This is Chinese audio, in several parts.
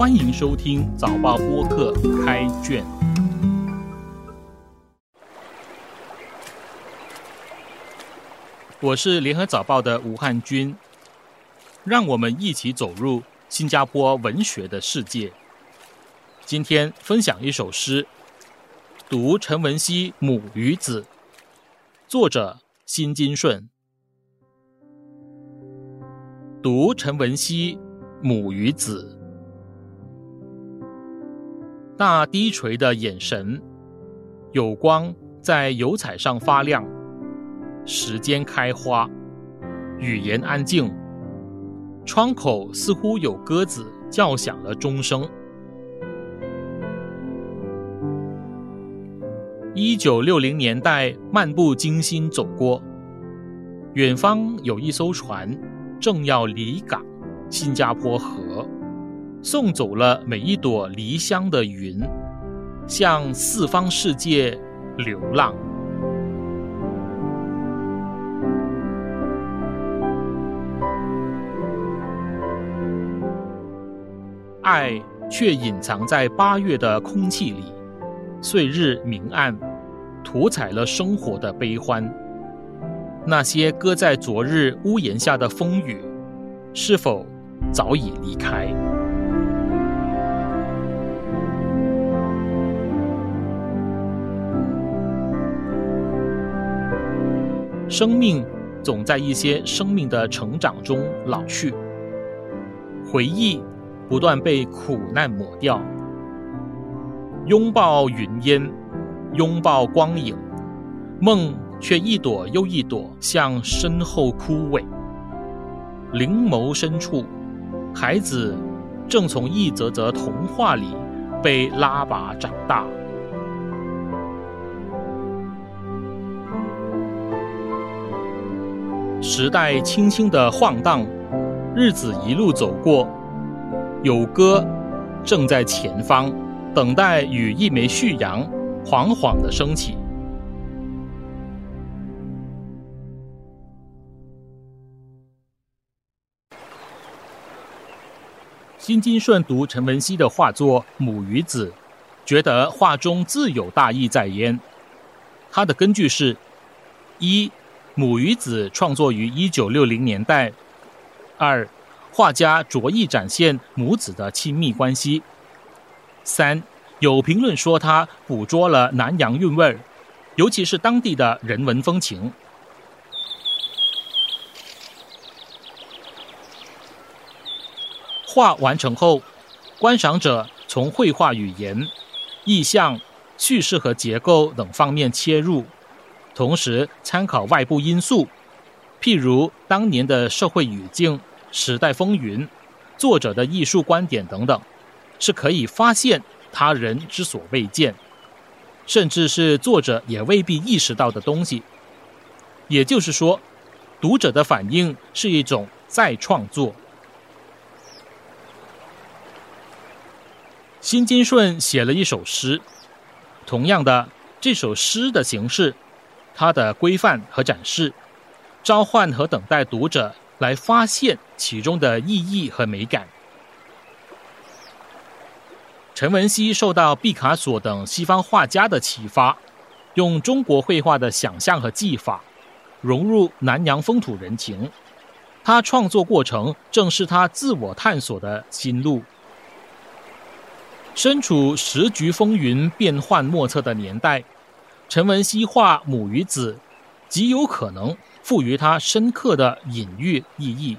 欢迎收听早报播客开卷。我是联合早报的吴汉军，让我们一起走入新加坡文学的世界。今天分享一首诗，读陈文熙《母与子》，作者辛金顺。读陈文熙《母与子》，那低垂的眼神，有光在油彩上发亮。时间开花，语言安静，窗口似乎有鸽子叫响了钟声。一九六零年代，漫不经心走过，远方有一艘船正要离港，新加坡河送走了每一朵离乡的云，向四方世界流浪。爱却隐藏在八月的空气里，岁日明暗，涂彩了生活的悲欢。那些搁在昨日屋檐下的风雨，是否早已离开？生命总在一些生命的成长中老去，回忆。不断被苦难抹掉，拥抱云烟，拥抱光影，梦却一朵又一朵向身后枯萎。灵眸深处，孩子正从一则则童话里被拉拔长大。时代轻轻的晃荡，日子一路走过。有歌正在前方，等待与一枚旭阳缓缓的升起。辛金顺读陈文熙的画作《母与子》，觉得画中自有大义在焉。他的根据是：一，《母与子》创作于一九六零年代；二。画家着意展现母子的亲密关系。三，有评论说他捕捉了南洋韵味，尤其是当地的人文风情。画完成后，观赏者从绘画语言、意象、叙事和结构等方面切入，同时参考外部因素，譬如当年的社会语境。时代风云，作者的艺术观点等等，是可以发现他人之所未见，甚至是作者也未必意识到的东西。也就是说，读者的反应是一种再创作。辛金顺写了一首诗，同样的，这首诗的形式，它的规范和展示，召唤和等待读者。来发现其中的意义和美感。陈文熙受到毕卡索等西方画家的启发，用中国绘画的想象和技法，融入南洋风土人情。他创作过程正是他自我探索的心路。身处时局风云变幻莫测的年代，陈文熙画母与子，极有可能。赋予他深刻的隐喻意义。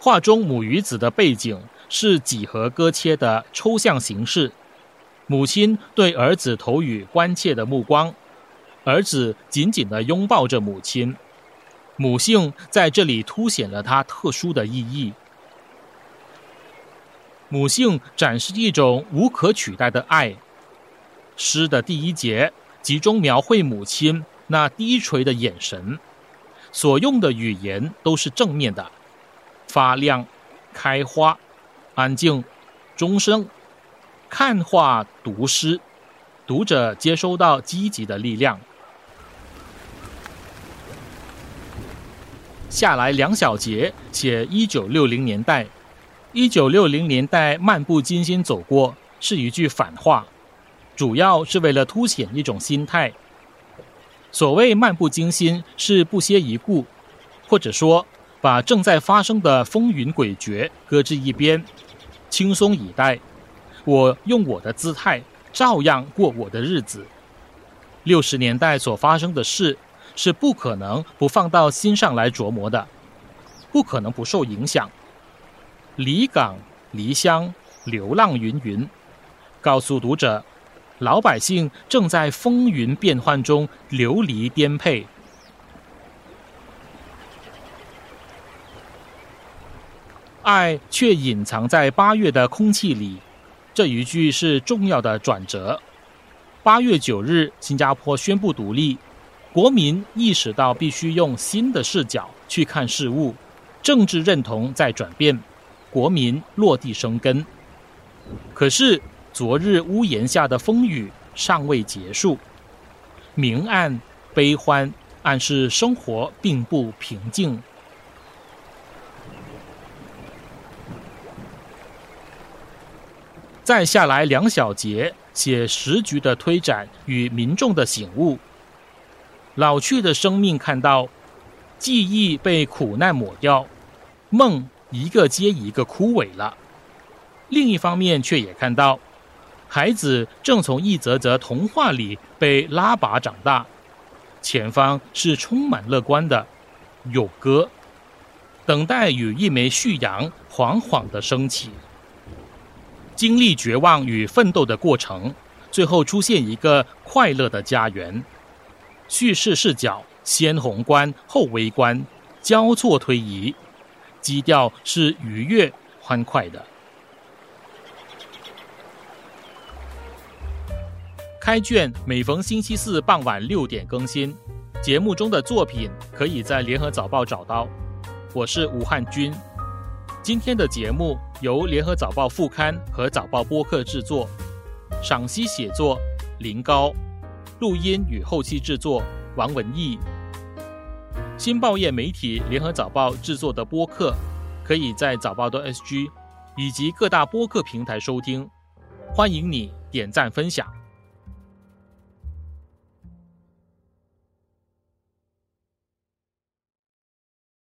画中母与子的背景是几何割切的抽象形式，母亲对儿子投予关切的目光，儿子紧紧地拥抱着母亲，母性在这里凸显了它特殊的意义。母性展示一种无可取代的爱。诗的第一节集中描绘母亲。那低垂的眼神，所用的语言都是正面的，发亮、开花、安静、钟声。看画读诗，读者接收到积极的力量。下来两小节写一九六零年代，一九六零年代漫不经心走过是一句反话，主要是为了凸显一种心态。所谓漫不经心，是不屑一顾，或者说把正在发生的风云诡谲搁置一边，轻松以待。我用我的姿态，照样过我的日子。六十年代所发生的事，是不可能不放到心上来琢磨的，不可能不受影响。离港、离乡、流浪，云云，告诉读者。老百姓正在风云变幻中流离颠沛，爱却隐藏在八月的空气里。这一句是重要的转折。八月九日，新加坡宣布独立，国民意识到必须用新的视角去看事物，政治认同在转变，国民落地生根。可是。昨日屋檐下的风雨尚未结束，明暗悲欢暗示生活并不平静。再下来两小节写时局的推展与民众的醒悟。老去的生命看到记忆被苦难抹掉，梦一个接一个枯萎了。另一方面却也看到。孩子正从一则则童话里被拉拔长大，前方是充满乐观的，有歌，等待与一枚旭阳缓缓的升起。经历绝望与奋斗的过程，最后出现一个快乐的家园。叙事视角先宏观后微观，交错推移，基调是愉悦欢快的。开卷每逢星期四傍晚六点更新，节目中的作品可以在联合早报找到。我是吴汉军，今天的节目由联合早报副刊和早报播客制作，赏析写作林高，录音与后期制作王文义。新报业媒体联合早报制作的播客，可以在早报的 SG 以及各大播客平台收听，欢迎你点赞分享。